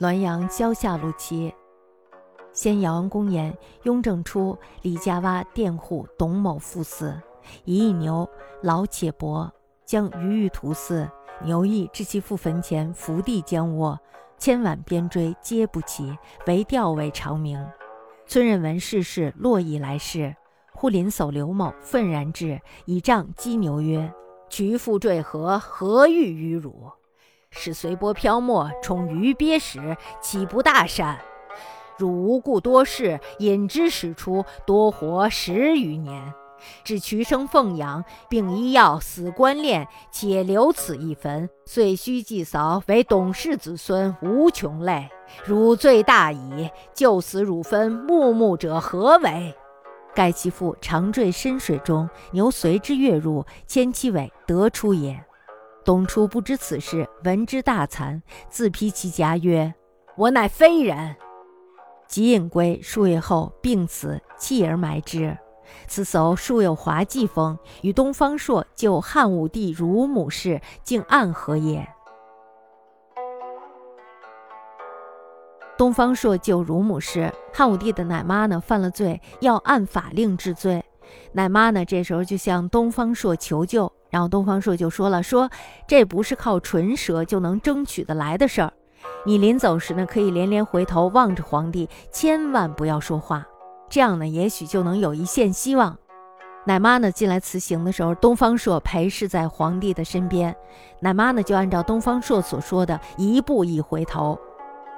滦阳郊下路期，先姚王公言：雍正初，李家洼佃户董某父死，一牛老且薄，将鱼欲屠饲，牛亦至其父坟前伏地将卧，千万边锥皆不齐，唯吊为长鸣。村人闻世事，络绎来世。忽临叟刘某愤然至，以杖击牛曰：“渠父坠河，何欲于汝？”是随波漂没，冲鱼鳖时，岂不大善？汝无故多事，引之使出，多活十余年，至渠生奉养，并医药，死关恋，且留此一坟，遂须祭扫，为董氏子孙无穷累。汝罪大矣，就死汝分，木木者何为？盖其父常坠深水中，牛随之跃入，牵其尾得出也。董初不知此事，闻之大惭，自披其颊曰：“我乃非人。”即引归。数月后病死，弃而埋之。此叟素有滑稽风，与东方朔救汉武帝乳母事，竟暗合也。东方朔救乳母时，汉武帝的奶妈呢犯了罪，要按法令治罪。奶妈呢这时候就向东方朔求救。然后东方朔就说了：“说这不是靠唇舌就能争取得来的事儿。你临走时呢，可以连连回头望着皇帝，千万不要说话，这样呢，也许就能有一线希望。”奶妈呢进来辞行的时候，东方朔陪侍在皇帝的身边。奶妈呢就按照东方朔所说的一步一回头。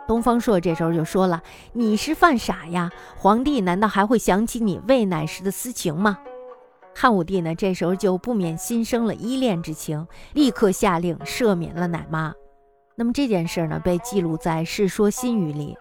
东方朔这时候就说了：“你是犯傻呀？皇帝难道还会想起你喂奶时的私情吗？”汉武帝呢，这时候就不免心生了依恋之情，立刻下令赦免了奶妈。那么这件事呢，被记录在《世说新语》里。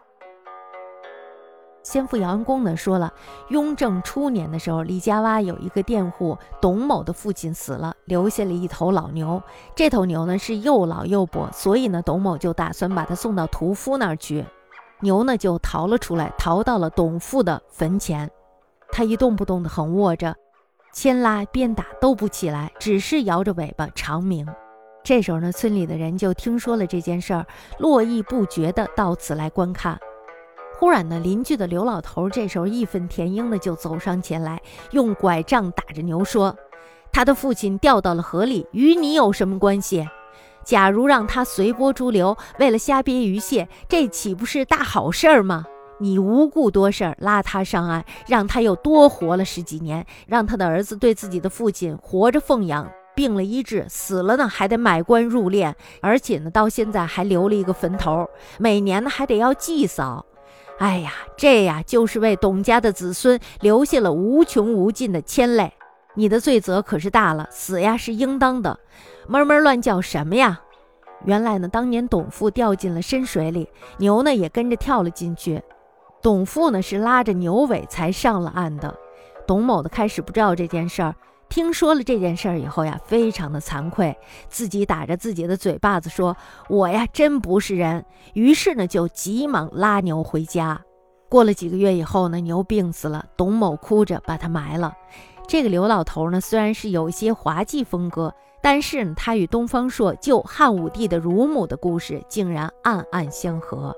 先父姚文公呢说了，雍正初年的时候，李家洼有一个佃户董某的父亲死了，留下了一头老牛。这头牛呢是又老又跛，所以呢，董某就打算把它送到屠夫那儿去。牛呢就逃了出来，逃到了董父的坟前，他一动不动的横卧着。牵拉鞭打都不起来，只是摇着尾巴长鸣。这时候呢，村里的人就听说了这件事儿，络绎不绝的到此来观看。忽然呢，邻居的刘老头这时候义愤填膺的就走上前来，用拐杖打着牛说：“他的父亲掉到了河里，与你有什么关系？假如让他随波逐流，为了虾鳖鱼蟹，这岂不是大好事儿吗？”你无故多事儿拉他上岸，让他又多活了十几年，让他的儿子对自己的父亲活着奉养，病了医治，死了呢还得买棺入殓，而且呢到现在还留了一个坟头，每年呢还得要祭扫。哎呀，这呀就是为董家的子孙留下了无穷无尽的牵累。你的罪责可是大了，死呀是应当的。闷闷乱叫什么呀？原来呢，当年董父掉进了深水里，牛呢也跟着跳了进去。董父呢是拉着牛尾才上了岸的，董某的开始不知道这件事儿，听说了这件事儿以后呀，非常的惭愧，自己打着自己的嘴巴子说：“我呀真不是人。”于是呢就急忙拉牛回家。过了几个月以后呢，牛病死了，董某哭着把它埋了。这个刘老头呢虽然是有一些滑稽风格，但是呢他与东方朔救汉武帝的乳母的故事竟然暗暗相合。